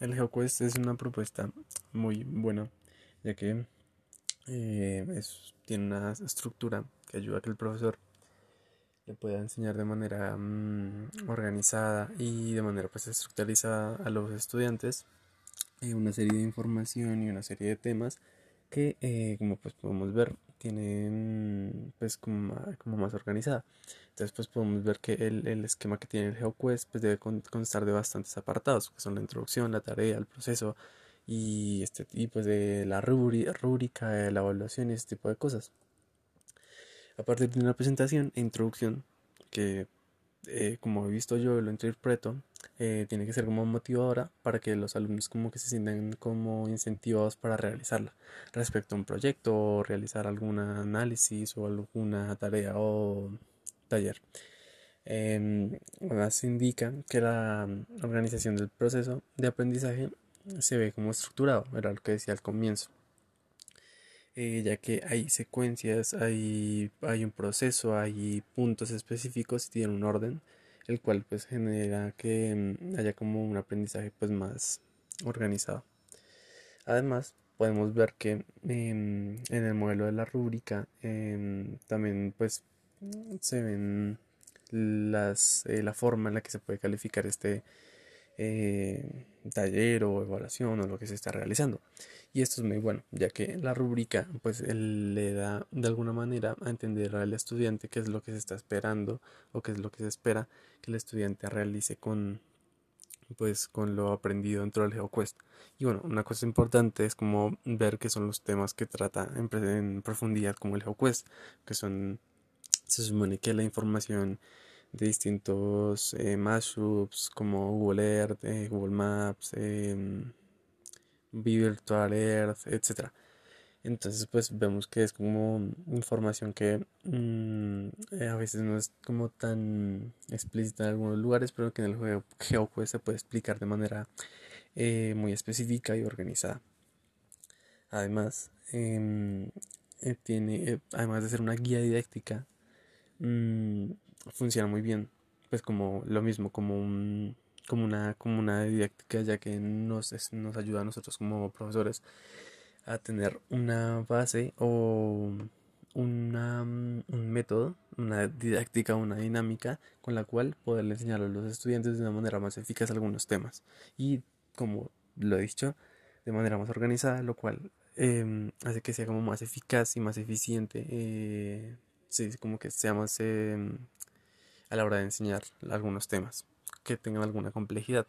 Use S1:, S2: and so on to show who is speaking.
S1: el GeoQuest es una propuesta muy buena, ya que eh, tiene una estructura que ayuda a que el profesor le pueda enseñar de manera mm, organizada y de manera pues estructuralizada a los estudiantes eh, una serie de información y una serie de temas que eh, como pues podemos ver tienen pues como, como, más organizada. Entonces pues podemos ver que el, el esquema que tiene el GeoQuest pues debe constar de bastantes apartados que son la introducción la tarea el proceso y este tipo pues de la rúbrica la evaluación y este tipo de cosas. A partir de una presentación e introducción que eh, como he visto yo lo interpreto eh, tiene que ser como motivadora para que los alumnos como que se sientan como incentivados para realizarla respecto a un proyecto o realizar algún análisis o alguna tarea o taller. Eh, además indica que la organización del proceso de aprendizaje se ve como estructurado, era lo que decía al comienzo. Eh, ya que hay secuencias, hay, hay un proceso, hay puntos específicos y tiene un orden, el cual pues genera que mm, haya como un aprendizaje pues más organizado. Además, podemos ver que em, en el modelo de la rúbrica em, también pues se ven las, eh, la forma en la que se puede calificar este eh, taller o evaluación o lo que se está realizando. Y esto es muy bueno, ya que la rúbrica pues le da de alguna manera a entender al estudiante qué es lo que se está esperando o qué es lo que se espera que el estudiante realice con pues con lo aprendido dentro del GeoQuest. Y bueno, una cosa importante es como ver qué son los temas que trata en, profundidad como el GeoQuest, que son se supone que la información distintos eh, mashups como Google Earth, eh, Google Maps, eh, Virtual Earth, etc. Entonces pues vemos que es como información que mm, eh, a veces no es como tan explícita en algunos lugares, pero que en el juego GeoQuest se puede explicar de manera muy específica y organizada. Además, em, tiene, además de ser una guía didáctica, mm, funciona muy bien, pues como lo mismo, como un como una, como una didáctica ya que nos, nos ayuda a nosotros como profesores a tener una base o una, un método, una didáctica, una dinámica con la cual poder enseñar a los estudiantes de una manera más eficaz algunos temas. Y como lo he dicho de manera más organizada lo cual em, hace que sea como más eficaz y más eficiente eh, sí, como que sea más em, a la hora de enseñar algunos temas que tengan alguna complejidad.